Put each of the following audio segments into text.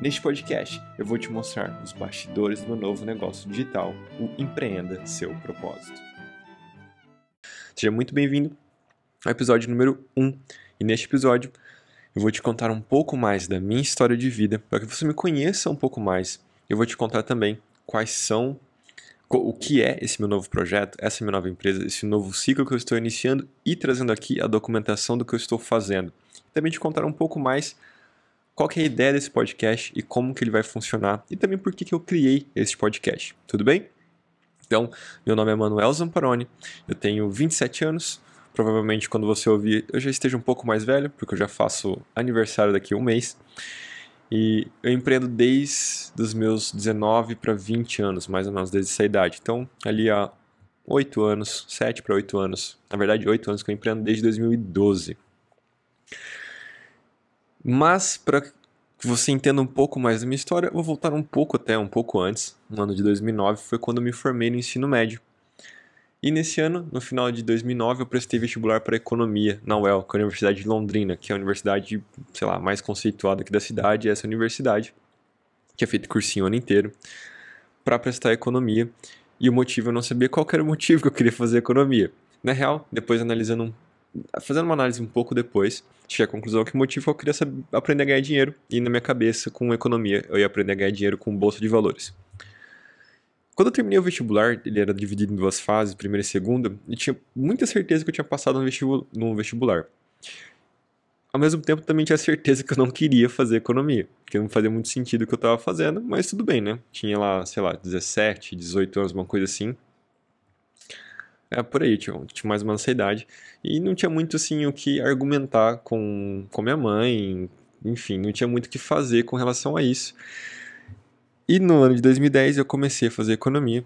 Neste podcast, eu vou te mostrar os bastidores do meu novo negócio digital, o Empreenda Seu Propósito. Seja muito bem-vindo ao episódio número 1. E neste episódio, eu vou te contar um pouco mais da minha história de vida, para que você me conheça um pouco mais. Eu vou te contar também quais são o que é esse meu novo projeto, essa minha nova empresa, esse novo ciclo que eu estou iniciando e trazendo aqui a documentação do que eu estou fazendo também te contar um pouco mais qual é a ideia desse podcast e como que ele vai funcionar e também por que, que eu criei esse podcast. Tudo bem? Então, meu nome é Manuel Zamparoni, eu tenho 27 anos, provavelmente quando você ouvir eu já esteja um pouco mais velho, porque eu já faço aniversário daqui a um mês. E eu empreendo desde os meus 19 para 20 anos, mais ou menos desde essa idade. Então, ali há 8 anos, 7 para 8 anos, na verdade 8 anos que eu empreendo desde 2012. Mas, para que você entenda um pouco mais da minha história, eu vou voltar um pouco até um pouco antes. No ano de 2009 foi quando eu me formei no ensino médio. E nesse ano, no final de 2009, eu prestei vestibular para economia na UEL, que é a Universidade de Londrina, que é a universidade, sei lá, mais conceituada aqui da cidade, essa universidade, que é feito cursinho o ano inteiro, para prestar economia. E o motivo eu não sabia qual era o motivo que eu queria fazer economia. Na real, depois analisando um fazendo uma análise um pouco depois, cheguei à conclusão que o motivo é que eu queria saber, aprender a ganhar dinheiro e na minha cabeça, com economia, eu ia aprender a ganhar dinheiro com bolsa de valores. Quando eu terminei o vestibular, ele era dividido em duas fases, primeira e segunda, e tinha muita certeza que eu tinha passado no vestibular. Ao mesmo tempo, também tinha certeza que eu não queria fazer economia, porque não fazia muito sentido o que eu estava fazendo, mas tudo bem, né? Tinha lá, sei lá, 17, 18 anos, uma coisa assim. É por aí, tinha, tinha mais essa idade. E não tinha muito assim o que argumentar com, com minha mãe, enfim, não tinha muito o que fazer com relação a isso. E no ano de 2010 eu comecei a fazer economia.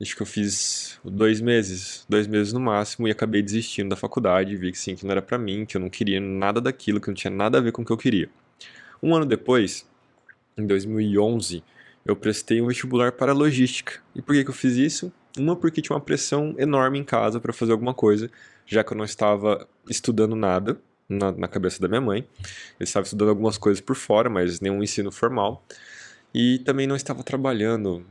Acho que eu fiz dois meses, dois meses no máximo, e acabei desistindo da faculdade. Vi que sim, que não era para mim, que eu não queria nada daquilo, que não tinha nada a ver com o que eu queria. Um ano depois, em 2011, eu prestei um vestibular para logística. E por que, que eu fiz isso? Uma porque tinha uma pressão enorme em casa para fazer alguma coisa, já que eu não estava estudando nada na, na, cabeça da minha mãe. Eu estava estudando algumas coisas por fora, mas nenhum ensino formal. E também não estava trabalhando,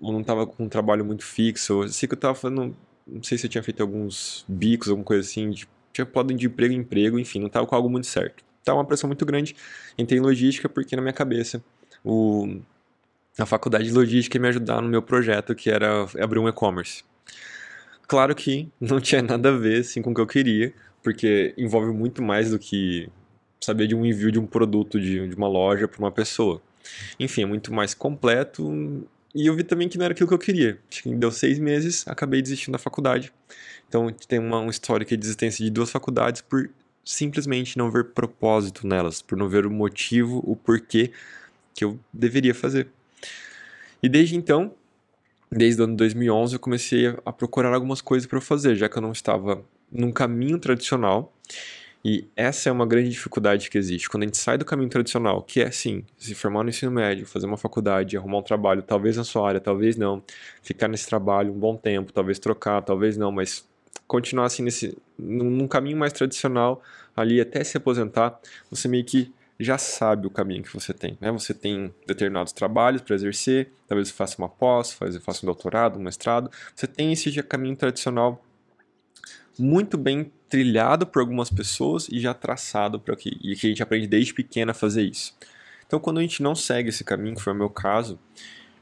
ou não estava com um trabalho muito fixo. Eu sei que eu estava fazendo, não sei se eu tinha feito alguns bicos, alguma coisa assim, de, tinha podem de emprego em emprego, enfim, não estava com algo muito certo. Estava uma pressão muito grande. Entrei em logística porque na minha cabeça o a faculdade de logística me ajudar no meu projeto, que era abrir um e-commerce. Claro que não tinha nada a ver assim, com o que eu queria, porque envolve muito mais do que saber de um envio de um produto de, de uma loja para uma pessoa. Enfim, é muito mais completo e eu vi também que não era aquilo que eu queria. Acho que deu seis meses, acabei desistindo da faculdade. Então tem uma, um histórico de existência de duas faculdades por simplesmente não ver propósito nelas, por não ver o motivo, o porquê que eu deveria fazer. E desde então, desde o ano 2011, eu comecei a procurar algumas coisas para eu fazer, já que eu não estava num caminho tradicional. E essa é uma grande dificuldade que existe. Quando a gente sai do caminho tradicional, que é sim, se formar no ensino médio, fazer uma faculdade, arrumar um trabalho, talvez na sua área, talvez não, ficar nesse trabalho um bom tempo, talvez trocar, talvez não, mas continuar assim nesse num, num caminho mais tradicional ali até se aposentar, você meio que já sabe o caminho que você tem. Né? Você tem determinados trabalhos para exercer, talvez você faça uma pós, faça um doutorado, um mestrado. Você tem esse caminho tradicional muito bem trilhado por algumas pessoas e já traçado para que e que a gente aprende desde pequena a fazer isso. Então, quando a gente não segue esse caminho, que foi o meu caso,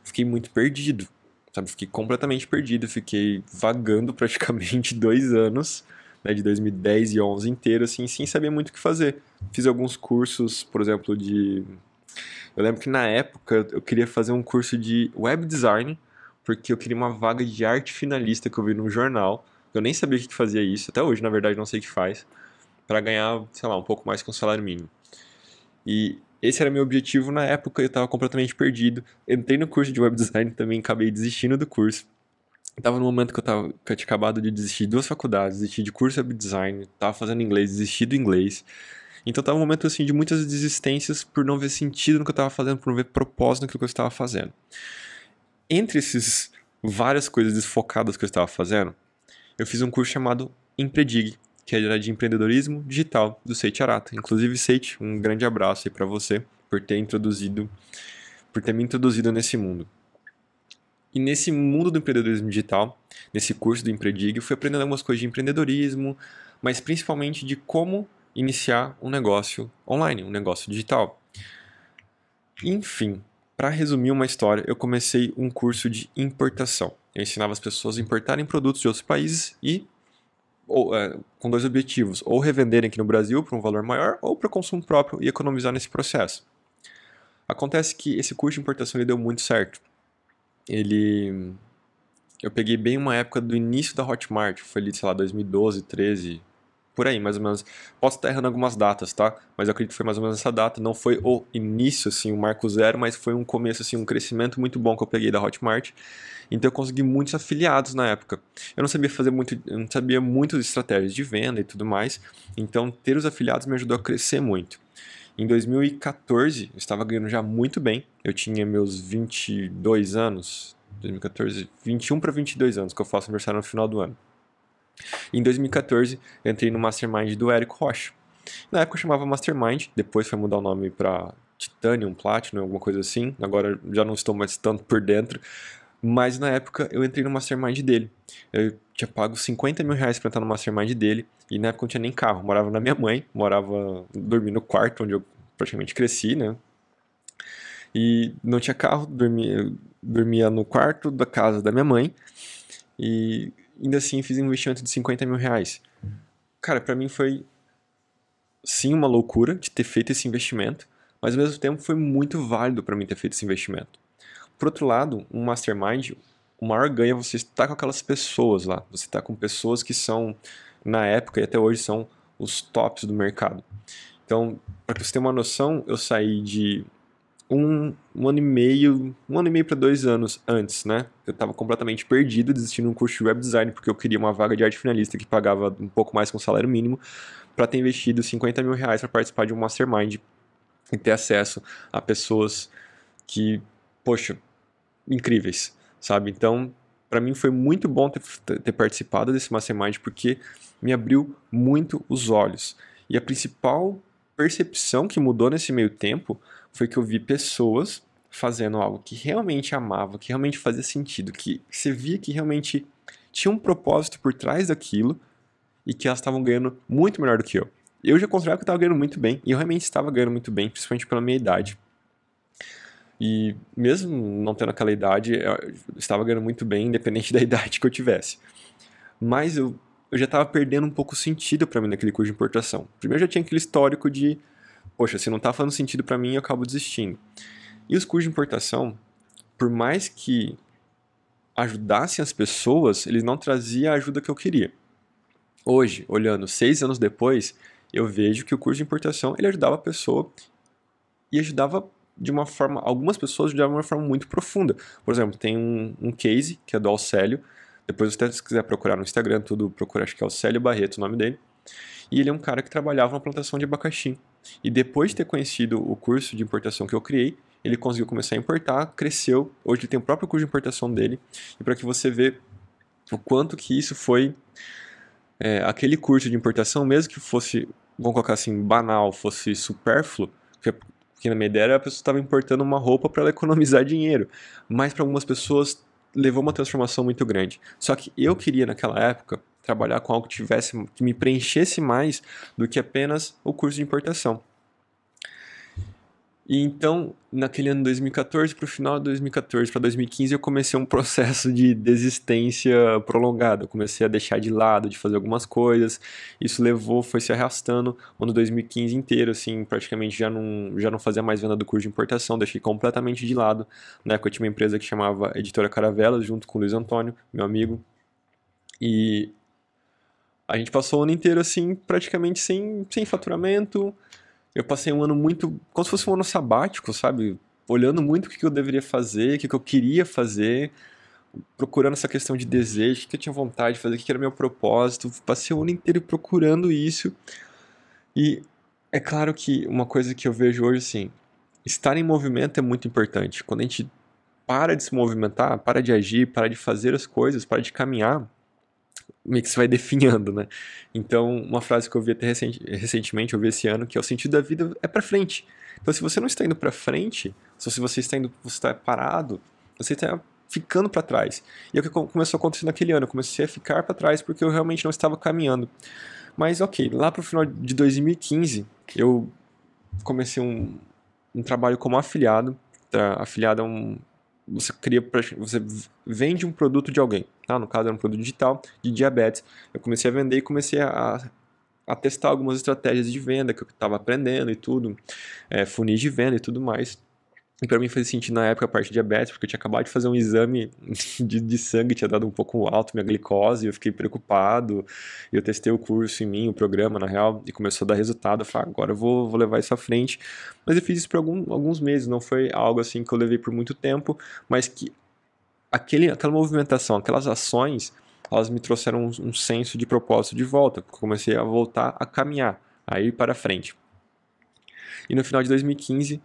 fiquei muito perdido, sabe? Fiquei completamente perdido, fiquei vagando praticamente dois anos né, de 2010 e 11 inteiro, assim, sem saber muito o que fazer. Fiz alguns cursos, por exemplo, de... Eu lembro que na época eu queria fazer um curso de web design, porque eu queria uma vaga de arte finalista que eu vi no jornal. Eu nem sabia o que fazia isso, até hoje, na verdade, não sei o que faz, para ganhar, sei lá, um pouco mais que um salário mínimo. E esse era meu objetivo na época, eu estava completamente perdido. Entrei no curso de web design também, acabei desistindo do curso. Tava no momento que eu, tava, que eu tinha acabado de desistir de duas faculdades, desistir de curso de design, tava fazendo inglês, desistir do inglês. Então tava um momento assim de muitas desistências por não ver sentido no que eu tava fazendo, por não ver propósito naquilo que eu estava fazendo. Entre esses várias coisas desfocadas que eu estava fazendo, eu fiz um curso chamado Empredig, que era de empreendedorismo digital do Seit Arata. Inclusive, Seit, um grande abraço aí para você por ter introduzido, por ter me introduzido nesse mundo. E nesse mundo do empreendedorismo digital, nesse curso do Empredig, eu fui aprendendo algumas coisas de empreendedorismo, mas principalmente de como iniciar um negócio online, um negócio digital. Enfim, para resumir uma história, eu comecei um curso de importação. Eu ensinava as pessoas a importarem produtos de outros países e ou, é, com dois objetivos: ou revenderem aqui no Brasil por um valor maior, ou para consumo próprio e economizar nesse processo. Acontece que esse curso de importação ele deu muito certo. Ele eu peguei bem uma época do início da Hotmart, foi ali, sei lá, 2012, 13, por aí, mais ou menos. Posso estar errando algumas datas, tá? Mas eu acredito que foi mais ou menos essa data. Não foi o início, assim, o marco zero, mas foi um começo, assim, um crescimento muito bom que eu peguei da Hotmart. Então eu consegui muitos afiliados na época. Eu não sabia fazer muito, não sabia muitas estratégias de venda e tudo mais. Então ter os afiliados me ajudou a crescer muito. Em 2014, eu estava ganhando já muito bem. Eu tinha meus 22 anos, 2014, 21 para 22 anos, que eu faço aniversário no final do ano. Em 2014, eu entrei no Mastermind do Érico Rocha. Na época eu chamava Mastermind, depois foi mudar o nome para Titanium, Platinum, alguma coisa assim. Agora já não estou mais tanto por dentro. Mas na época eu entrei no Mastermind dele. Eu tinha pago 50 mil reais para entrar no Mastermind dele. E na época eu não tinha nem carro. morava na minha mãe, morava, dormia no quarto onde eu praticamente cresci, né? E não tinha carro, dormia, dormia no quarto da casa da minha mãe. E ainda assim fiz um investimento de 50 mil reais. Cara, para mim foi sim uma loucura de ter feito esse investimento, mas ao mesmo tempo foi muito válido para mim ter feito esse investimento. Por outro lado, um mastermind, o maior ganho é você estar com aquelas pessoas lá. Você está com pessoas que são, na época e até hoje, são os tops do mercado. Então, para você ter uma noção, eu saí de um, um ano e meio, um ano e meio para dois anos antes, né? Eu estava completamente perdido, desistindo de um curso de web design porque eu queria uma vaga de arte finalista que pagava um pouco mais com o salário mínimo, para ter investido 50 mil reais para participar de um mastermind e ter acesso a pessoas que, poxa, incríveis, sabe? Então, para mim foi muito bom ter, ter participado desse mastermind porque me abriu muito os olhos. E a principal percepção que mudou nesse meio tempo foi que eu vi pessoas fazendo algo que realmente amava, que realmente fazia sentido, que você via que realmente tinha um propósito por trás daquilo e que elas estavam ganhando muito melhor do que eu. Eu já considerava que eu estava ganhando muito bem, e eu realmente estava ganhando muito bem, principalmente pela minha idade. E mesmo não tendo aquela idade, eu estava ganhando muito bem, independente da idade que eu tivesse. Mas eu, eu já estava perdendo um pouco o sentido para mim naquele curso de importação. Primeiro, eu já tinha aquele histórico de poxa, se não está fazendo sentido para mim, eu acabo desistindo. E os cursos de importação, por mais que ajudassem as pessoas, eles não traziam a ajuda que eu queria. Hoje, olhando seis anos depois, eu vejo que o curso de importação ele ajudava a pessoa e ajudava de uma forma, algumas pessoas de uma forma muito profunda. Por exemplo, tem um, um case que é do Alcélio, depois você se quiser procurar no Instagram, tudo procura, acho que é Alcélio Barreto o nome dele. E ele é um cara que trabalhava na plantação de abacaxi. E depois de ter conhecido o curso de importação que eu criei, ele conseguiu começar a importar, cresceu. Hoje ele tem o próprio curso de importação dele. E para que você vê o quanto que isso foi é, aquele curso de importação, mesmo que fosse, vamos colocar assim, banal, fosse supérfluo, porque, porque na minha ideia a pessoa estava importando uma roupa para ela economizar dinheiro. Mas para algumas pessoas levou uma transformação muito grande. Só que eu queria naquela época trabalhar com algo que tivesse que me preenchesse mais do que apenas o curso de importação. E então, naquele ano 2014, para o final de 2014 para 2015, eu comecei um processo de desistência prolongada. Eu comecei a deixar de lado, de fazer algumas coisas. Isso levou, foi se arrastando o ano 2015 inteiro, assim, praticamente já não, já não fazia mais venda do curso de importação, deixei completamente de lado. Na época eu tinha uma empresa que chamava Editora Caravelas, junto com o Luiz Antônio, meu amigo. E a gente passou o ano inteiro assim, praticamente sem, sem faturamento. Eu passei um ano muito. como se fosse um ano sabático, sabe? Olhando muito o que eu deveria fazer, o que eu queria fazer. procurando essa questão de desejo, o que eu tinha vontade de fazer, o que era meu propósito. Passei o ano inteiro procurando isso. E é claro que uma coisa que eu vejo hoje, assim, estar em movimento é muito importante. Quando a gente para de se movimentar, para de agir, para de fazer as coisas, para de caminhar, meio que se vai definhando, né? Então, uma frase que eu vi até recentemente, eu esse ano, que é o sentido da vida é para frente. Então, se você não está indo para frente, se você está indo, você está parado, você está ficando para trás. E é o que começou a acontecer naquele ano. Eu comecei a ficar para trás porque eu realmente não estava caminhando. Mas ok, lá para o final de 2015, eu comecei um, um trabalho como afiliado. Tá? Afiliado é um. Você cria, você vende um produto de alguém. Tá? No caso era um produto digital de diabetes. Eu comecei a vender e comecei a, a testar algumas estratégias de venda que eu estava aprendendo e tudo, é, funis de venda e tudo mais. E para mim fazia sentido na época a parte de diabetes, porque eu tinha acabado de fazer um exame de, de sangue, tinha dado um pouco alto minha glicose, eu fiquei preocupado. Eu testei o curso em mim, o programa, na real, e começou a dar resultado. Eu falei, ah, agora eu vou, vou levar isso à frente. Mas eu fiz isso por algum, alguns meses, não foi algo assim que eu levei por muito tempo, mas que aquele, aquela movimentação, aquelas ações, elas me trouxeram um, um senso de propósito de volta, porque eu comecei a voltar a caminhar, a ir para frente. E no final de 2015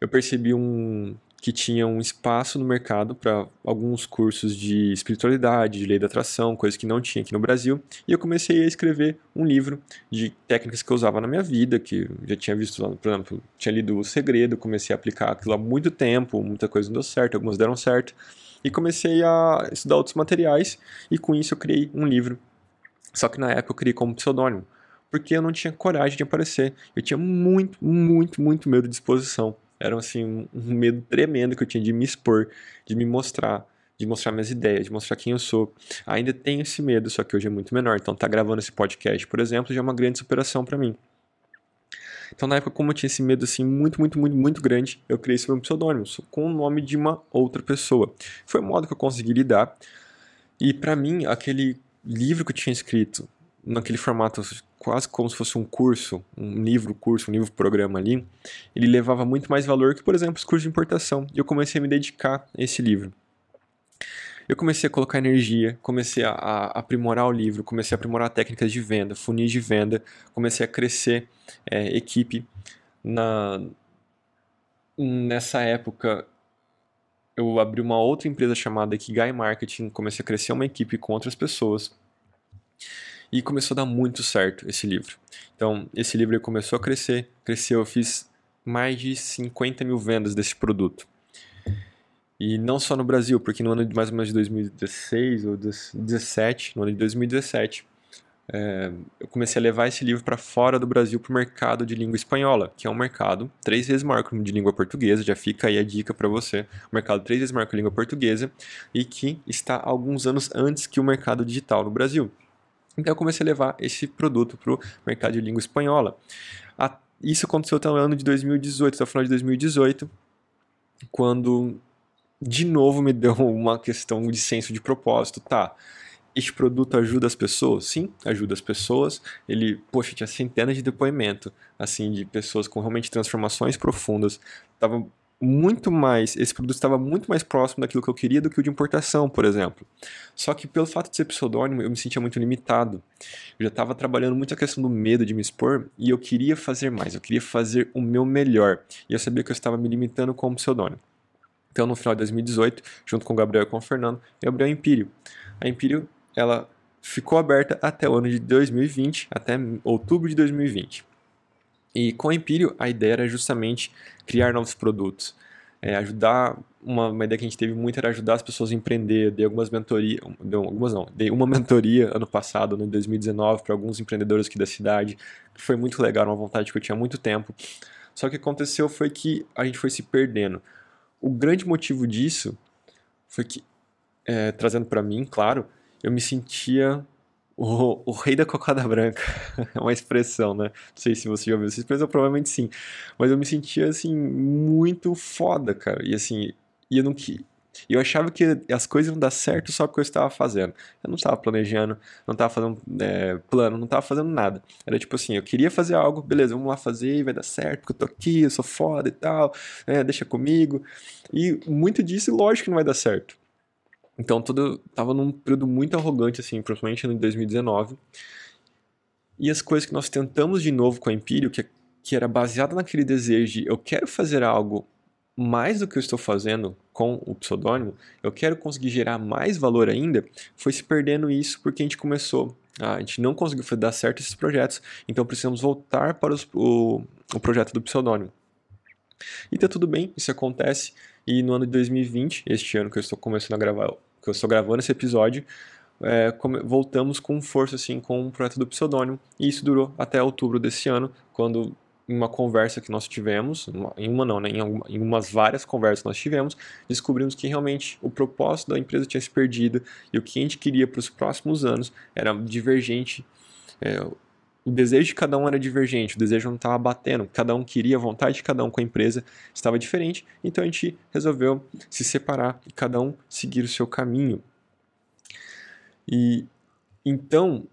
eu percebi um, que tinha um espaço no mercado para alguns cursos de espiritualidade, de lei da atração, coisas que não tinha aqui no Brasil, e eu comecei a escrever um livro de técnicas que eu usava na minha vida, que já tinha visto, por exemplo, tinha lido O Segredo, comecei a aplicar aquilo há muito tempo, muita coisa não deu certo, algumas deram certo, e comecei a estudar outros materiais, e com isso eu criei um livro. Só que na época eu criei como pseudônimo, porque eu não tinha coragem de aparecer, eu tinha muito, muito, muito medo de exposição. Era assim, um medo tremendo que eu tinha de me expor, de me mostrar, de mostrar minhas ideias, de mostrar quem eu sou. Ainda tenho esse medo, só que hoje é muito menor. Então, tá gravando esse podcast, por exemplo, já é uma grande superação para mim. Então, na época, como eu tinha esse medo assim muito, muito, muito, muito grande, eu criei esse meu pseudônimo com o nome de uma outra pessoa. Foi o modo que eu consegui lidar. E para mim, aquele livro que eu tinha escrito, naquele formato quase como se fosse um curso, um livro curso, um livro programa ali, ele levava muito mais valor que, por exemplo, os cursos de importação. E eu comecei a me dedicar a esse livro. Eu comecei a colocar energia, comecei a, a aprimorar o livro, comecei a aprimorar técnicas de venda, funis de venda, comecei a crescer é, equipe. Na, nessa época, eu abri uma outra empresa chamada Kigai Marketing, comecei a crescer uma equipe com outras pessoas. E começou a dar muito certo esse livro. Então, esse livro começou a crescer, cresceu, eu fiz mais de 50 mil vendas desse produto. E não só no Brasil, porque no ano de mais ou menos de 2016 ou 2017, no ano de 2017, é, eu comecei a levar esse livro para fora do Brasil para o mercado de língua espanhola, que é um mercado três vezes maior que o de língua portuguesa, já fica aí a dica para você, um mercado três vezes maior que a língua portuguesa e que está alguns anos antes que o mercado digital no Brasil. Então eu comecei a levar esse produto para o mercado de língua espanhola. Isso aconteceu até o ano de 2018, até o final de 2018, quando de novo me deu uma questão de senso de propósito. Tá, este produto ajuda as pessoas? Sim, ajuda as pessoas. Ele, poxa, tinha centenas de depoimentos, assim, de pessoas com realmente transformações profundas. Tava muito mais, esse produto estava muito mais próximo daquilo que eu queria do que o de importação, por exemplo. Só que pelo fato de ser pseudônimo, eu me sentia muito limitado. Eu já estava trabalhando muito a questão do medo de me expor e eu queria fazer mais, eu queria fazer o meu melhor. E eu sabia que eu estava me limitando como pseudônimo. Então, no final de 2018, junto com o Gabriel e com o Fernando, eu abri a Empírio. A Empírio, ela ficou aberta até o ano de 2020, até outubro de 2020. E com a Empírio, a ideia era justamente criar novos produtos. É, ajudar, uma, uma, ideia que a gente teve muito era ajudar as pessoas a empreender. Dei algumas mentorias, algumas não, dei uma mentoria ano passado, em 2019, para alguns empreendedores aqui da cidade, que foi muito legal, uma vontade que eu tinha há muito tempo. Só que aconteceu foi que a gente foi se perdendo. O grande motivo disso foi que, é, trazendo para mim, claro, eu me sentia o, o rei da cocada branca. é uma expressão, né? Não sei se você já ouviu essa expressão, provavelmente sim. Mas eu me sentia, assim, muito foda, cara. E assim, e eu não eu achava que as coisas iam dar certo só porque eu estava fazendo. Eu não estava planejando, não estava fazendo é, plano, não estava fazendo nada. Era tipo assim, eu queria fazer algo, beleza, vamos lá fazer, vai dar certo, porque eu tô aqui, eu sou foda e tal, é, deixa comigo. E muito disso, lógico que não vai dar certo. Então, todo tava num período muito arrogante, assim, principalmente em 2019. E as coisas que nós tentamos de novo com a Empírio, que, que era baseada naquele desejo de eu quero fazer algo mais do que eu estou fazendo com o pseudônimo, eu quero conseguir gerar mais valor ainda, foi se perdendo isso porque a gente começou, a gente não conseguiu dar certo esses projetos, então precisamos voltar para os, o, o projeto do pseudônimo. E tá tudo bem, isso acontece, e no ano de 2020, este ano que eu estou começando a gravar, que eu estou gravando esse episódio, é, voltamos com força assim com o projeto do pseudônimo e isso durou até outubro desse ano, quando em uma conversa que nós tivemos, em uma não, né, em, algumas, em umas várias conversas que nós tivemos, descobrimos que realmente o propósito da empresa tinha se perdido e o que a gente queria para os próximos anos era divergente. É, o desejo de cada um era divergente, o desejo não estava batendo, cada um queria, a vontade de cada um com a empresa estava diferente, então a gente resolveu se separar e cada um seguir o seu caminho. E então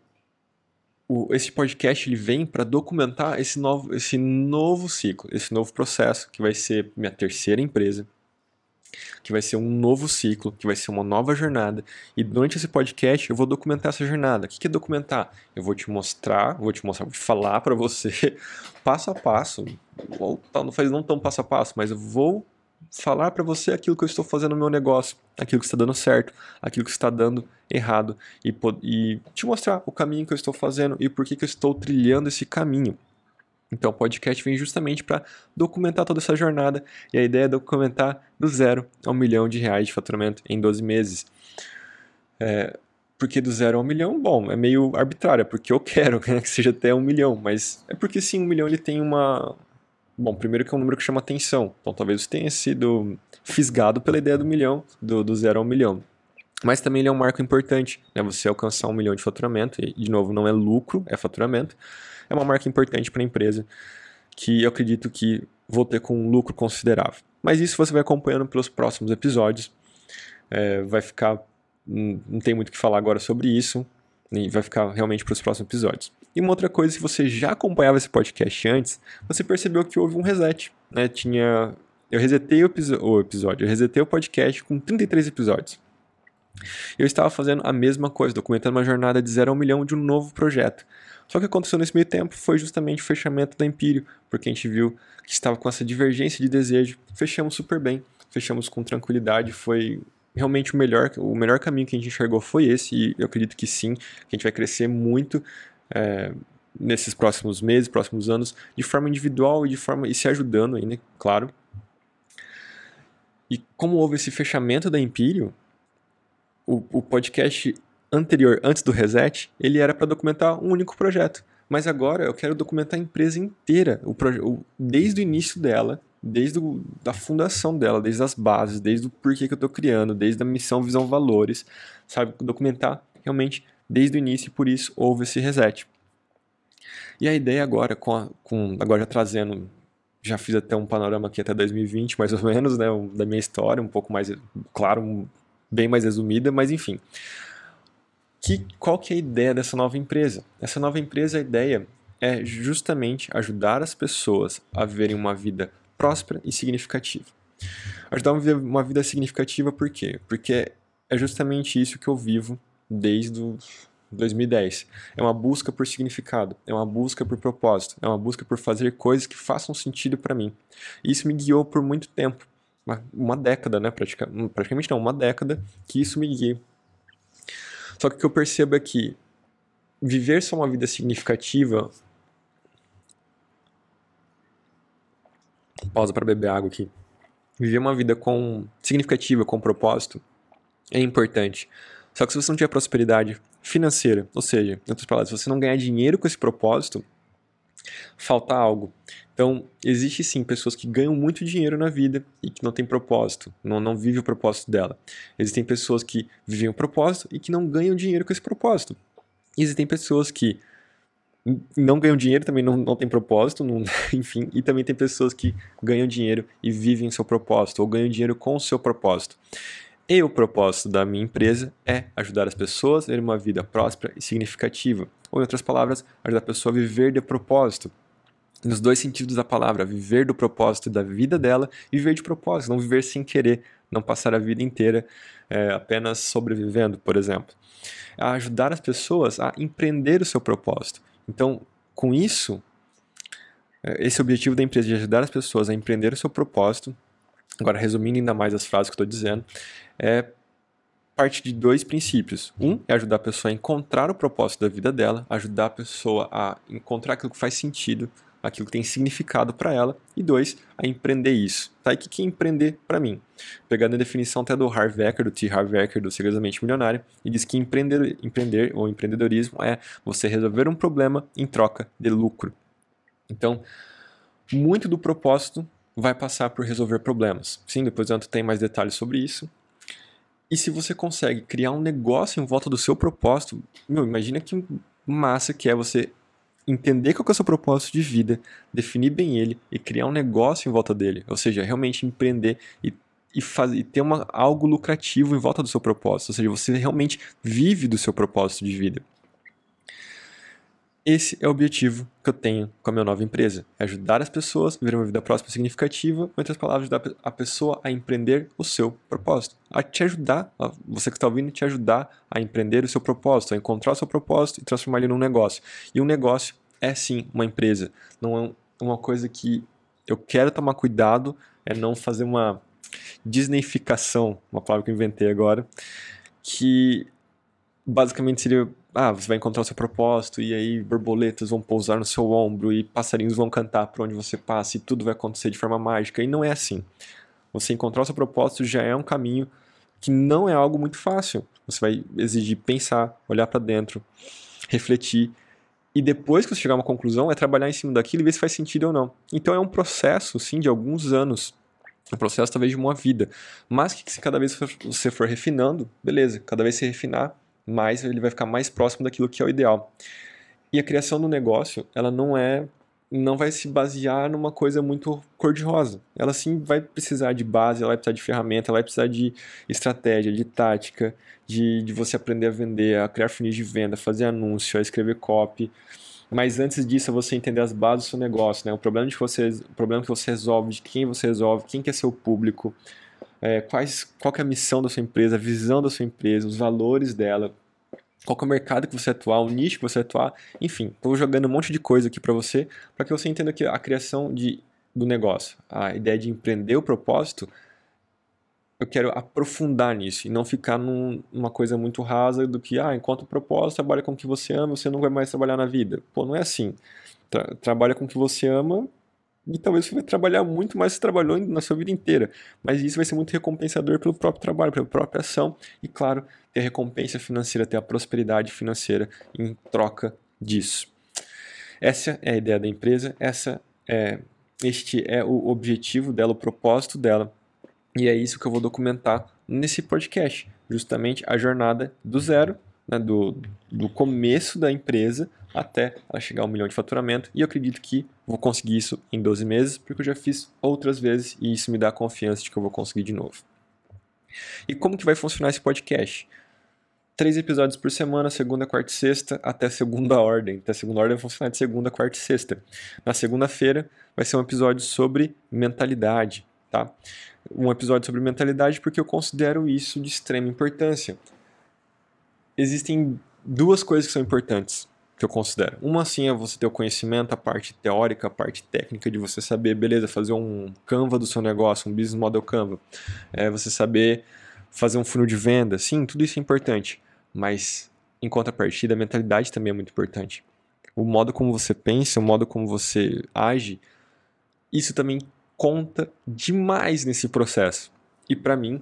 o, esse podcast ele vem para documentar esse novo, esse novo ciclo, esse novo processo, que vai ser minha terceira empresa, que vai ser um novo ciclo, que vai ser uma nova jornada. E durante esse podcast eu vou documentar essa jornada. O que é documentar? Eu vou te mostrar, vou te mostrar, vou falar para você passo a passo, ou não faz não tão passo a passo, mas eu vou falar para você aquilo que eu estou fazendo no meu negócio, aquilo que está dando certo, aquilo que está dando errado e, e te mostrar o caminho que eu estou fazendo e por que, que eu estou trilhando esse caminho. Então o podcast vem justamente para documentar toda essa jornada e a ideia é documentar do zero a um milhão de reais de faturamento em 12 meses. É, porque do zero a um milhão, bom, é meio arbitrário, é porque eu quero né, que seja até um milhão, mas é porque sim, um milhão ele tem uma, Bom, primeiro que é um número que chama atenção, então talvez você tenha sido fisgado pela ideia do milhão, do, do zero ao milhão. Mas também ele é um marco importante, né? Você alcançar um milhão de faturamento, e de novo, não é lucro, é faturamento. É uma marca importante para a empresa, que eu acredito que vou ter com um lucro considerável. Mas isso você vai acompanhando pelos próximos episódios. É, vai ficar. Não tem muito o que falar agora sobre isso, e vai ficar realmente para os próximos episódios. E uma outra coisa, se você já acompanhava esse podcast antes, você percebeu que houve um reset. Né? Tinha. Eu resetei o, o episódio, eu resetei o podcast com 33 episódios. Eu estava fazendo a mesma coisa, documentando uma jornada de zero a um milhão de um novo projeto. Só que aconteceu nesse meio tempo foi justamente o fechamento da Empírio, porque a gente viu que estava com essa divergência de desejo. Fechamos super bem, fechamos com tranquilidade, foi realmente o melhor, o melhor caminho que a gente enxergou foi esse, e eu acredito que sim, que a gente vai crescer muito é, nesses próximos meses, próximos anos, de forma individual e de forma e se ajudando ainda, claro. E como houve esse fechamento da Empírio, o, o podcast anterior, antes do reset, ele era para documentar um único projeto. Mas agora eu quero documentar a empresa inteira, o, o desde o início dela, desde a da fundação dela, desde as bases, desde o porquê que eu estou criando, desde a missão, visão, valores, sabe? Documentar realmente desde o início e por isso houve esse reset. E a ideia agora, com, a, com agora já trazendo, já fiz até um panorama aqui até 2020, mais ou menos, né, da minha história, um pouco mais, claro, bem mais resumida, mas enfim. Que, qual que é a ideia dessa nova empresa? Essa nova empresa, a ideia é justamente ajudar as pessoas a viverem uma vida próspera e significativa. Ajudar a viver uma vida significativa por quê? Porque é justamente isso que eu vivo desde o 2010. É uma busca por significado, é uma busca por propósito, é uma busca por fazer coisas que façam sentido para mim. Isso me guiou por muito tempo, uma, uma década, né? Praticamente, praticamente não, uma década que isso me guiou. Só que o que eu percebo é que viver só uma vida significativa pausa para beber água aqui. Viver uma vida com significativa, com propósito, é importante. Só que se você não tiver prosperidade financeira, ou seja, em outras palavras, se você não ganhar dinheiro com esse propósito, falta algo. Então, existe sim pessoas que ganham muito dinheiro na vida e que não têm propósito, não, não vivem o propósito dela. Existem pessoas que vivem o propósito e que não ganham dinheiro com esse propósito. Existem pessoas que não ganham dinheiro, também não, não tem propósito, não, enfim, e também tem pessoas que ganham dinheiro e vivem seu propósito, ou ganham dinheiro com o seu propósito. E o propósito da minha empresa é ajudar as pessoas a ter uma vida próspera e significativa. Ou, em outras palavras, ajudar a pessoa a viver de propósito. Nos dois sentidos da palavra, viver do propósito da vida dela e viver de propósito, não viver sem querer não passar a vida inteira é, apenas sobrevivendo, por exemplo. A ajudar as pessoas a empreender o seu propósito. Então, com isso, é, esse objetivo da empresa de ajudar as pessoas a empreender o seu propósito, agora resumindo ainda mais as frases que eu estou dizendo, é parte de dois princípios. Um é ajudar a pessoa a encontrar o propósito da vida dela, ajudar a pessoa a encontrar aquilo que faz sentido, aquilo que tem significado para ela. E dois, a empreender isso. Tá? E o que é empreender para mim? Pegando a definição até do Harv Eker, do T. Harv Eker, do Segredosamente Milionário, e diz que empreender, empreender ou empreendedorismo é você resolver um problema em troca de lucro. Então, muito do propósito vai passar por resolver problemas. Sim, depois eu tem mais detalhes sobre isso, e se você consegue criar um negócio em volta do seu propósito, meu, imagina que massa que é você entender qual é o seu propósito de vida, definir bem ele e criar um negócio em volta dele. Ou seja, realmente empreender e, e, e ter uma, algo lucrativo em volta do seu propósito. Ou seja, você realmente vive do seu propósito de vida. Esse é o objetivo que eu tenho com a minha nova empresa: é ajudar as pessoas a viver uma vida próxima significativa, ou, em outras palavras, ajudar a pessoa a empreender o seu propósito, a te ajudar, a você que está ouvindo, te ajudar a empreender o seu propósito, a encontrar o seu propósito e transformar ele num negócio. E um negócio é sim uma empresa, não é uma coisa que eu quero tomar cuidado, é não fazer uma disneyficação, uma palavra que eu inventei agora, que basicamente seria ah, você vai encontrar o seu propósito e aí borboletas vão pousar no seu ombro e passarinhos vão cantar por onde você passa e tudo vai acontecer de forma mágica. E não é assim. Você encontrar o seu propósito já é um caminho que não é algo muito fácil. Você vai exigir pensar, olhar para dentro, refletir e depois que você chegar a uma conclusão é trabalhar em cima daquilo e ver se faz sentido ou não. Então é um processo, sim, de alguns anos. Um processo talvez de uma vida. Mas que se cada vez você for refinando, beleza, cada vez você refinar, mais ele vai ficar mais próximo daquilo que é o ideal. E a criação do negócio, ela não é não vai se basear numa coisa muito cor-de-rosa. Ela sim vai precisar de base, ela vai precisar de ferramenta, ela vai precisar de estratégia, de tática, de, de você aprender a vender, a criar funis de venda, fazer anúncio, a escrever copy. Mas antes disso, é você entender as bases do seu negócio, né? O problema, de você, o problema que você resolve, de quem você resolve, quem que é seu público, é, quais, qual é a missão da sua empresa, a visão da sua empresa, os valores dela, qual é o mercado que você atuar, o nicho que você atuar, enfim, estou jogando um monte de coisa aqui para você, para que você entenda que a criação de, do negócio, a ideia de empreender o propósito, eu quero aprofundar nisso e não ficar num, numa coisa muito rasa do que, ah, enquanto o propósito, trabalha com o que você ama, você não vai mais trabalhar na vida. Pô, não é assim. Tra trabalha com o que você ama, e talvez você vai trabalhar muito mais que trabalhou na sua vida inteira. Mas isso vai ser muito recompensador pelo próprio trabalho, pela própria ação e, claro, ter a recompensa financeira, ter a prosperidade financeira em troca disso. Essa é a ideia da empresa, essa é, este é o objetivo dela, o propósito dela. E é isso que eu vou documentar nesse podcast, justamente a jornada do zero, né, do, do começo da empresa até ela chegar a um milhão de faturamento. E eu acredito que vou conseguir isso em 12 meses, porque eu já fiz outras vezes e isso me dá confiança de que eu vou conseguir de novo. E como que vai funcionar esse podcast? Três episódios por semana, segunda, quarta e sexta, até segunda ordem. Até segunda ordem vai funcionar de segunda, quarta e sexta. Na segunda-feira vai ser um episódio sobre mentalidade, tá? Um episódio sobre mentalidade porque eu considero isso de extrema importância. Existem duas coisas que são importantes que eu considero. Uma sim é você ter o conhecimento, a parte teórica, a parte técnica de você saber, beleza, fazer um Canva do seu negócio, um business model Canva. É você saber fazer um funil de venda, sim, tudo isso é importante. Mas em contrapartida, a mentalidade também é muito importante. O modo como você pensa, o modo como você age, isso também conta demais nesse processo. E para mim,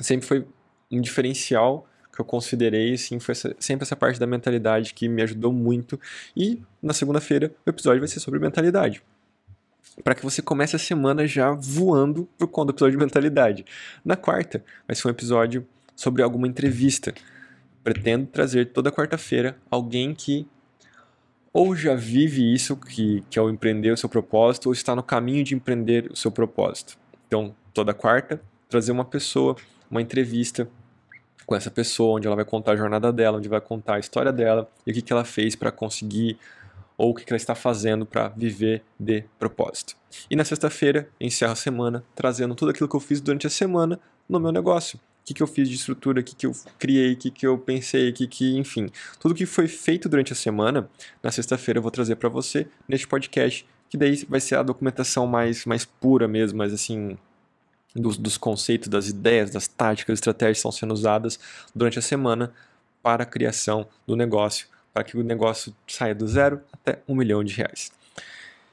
sempre foi um diferencial que eu considerei, assim, foi essa, sempre essa parte da mentalidade que me ajudou muito. E na segunda-feira o episódio vai ser sobre mentalidade. Para que você comece a semana já voando por conta do episódio de mentalidade. Na quarta vai ser um episódio sobre alguma entrevista. Pretendo trazer toda quarta-feira alguém que ou já vive isso, que, que é o empreender o seu propósito, ou está no caminho de empreender o seu propósito. Então, toda quarta, trazer uma pessoa, uma entrevista com essa pessoa, onde ela vai contar a jornada dela, onde vai contar a história dela e o que, que ela fez para conseguir ou o que, que ela está fazendo para viver de propósito. E na sexta-feira, encerro a semana trazendo tudo aquilo que eu fiz durante a semana no meu negócio. O que, que eu fiz de estrutura, o que, que eu criei, o que, que eu pensei, o que, que, enfim. Tudo que foi feito durante a semana, na sexta-feira eu vou trazer para você neste podcast, que daí vai ser a documentação mais, mais pura mesmo, mais assim, dos, dos conceitos, das ideias, das táticas, estratégias que estão sendo usadas durante a semana para a criação do negócio, para que o negócio saia do zero até um milhão de reais.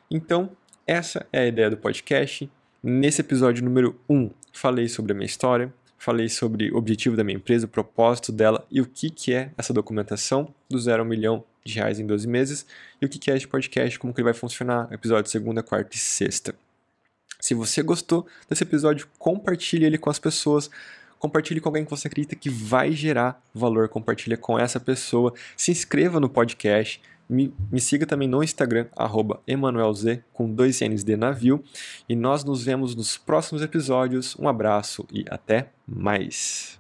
Então, essa é a ideia do podcast. Nesse episódio número 1, um, falei sobre a minha história, falei sobre o objetivo da minha empresa, o propósito dela e o que, que é essa documentação do zero a um milhão de reais em 12 meses e o que, que é este podcast, como que ele vai funcionar, episódio segunda, quarta e sexta. Se você gostou desse episódio, compartilhe ele com as pessoas. Compartilhe com alguém que você acredita que vai gerar valor. Compartilhe com essa pessoa. Se inscreva no podcast. Me, me siga também no Instagram, EmanuelZ, com dois N's de navio. E nós nos vemos nos próximos episódios. Um abraço e até mais.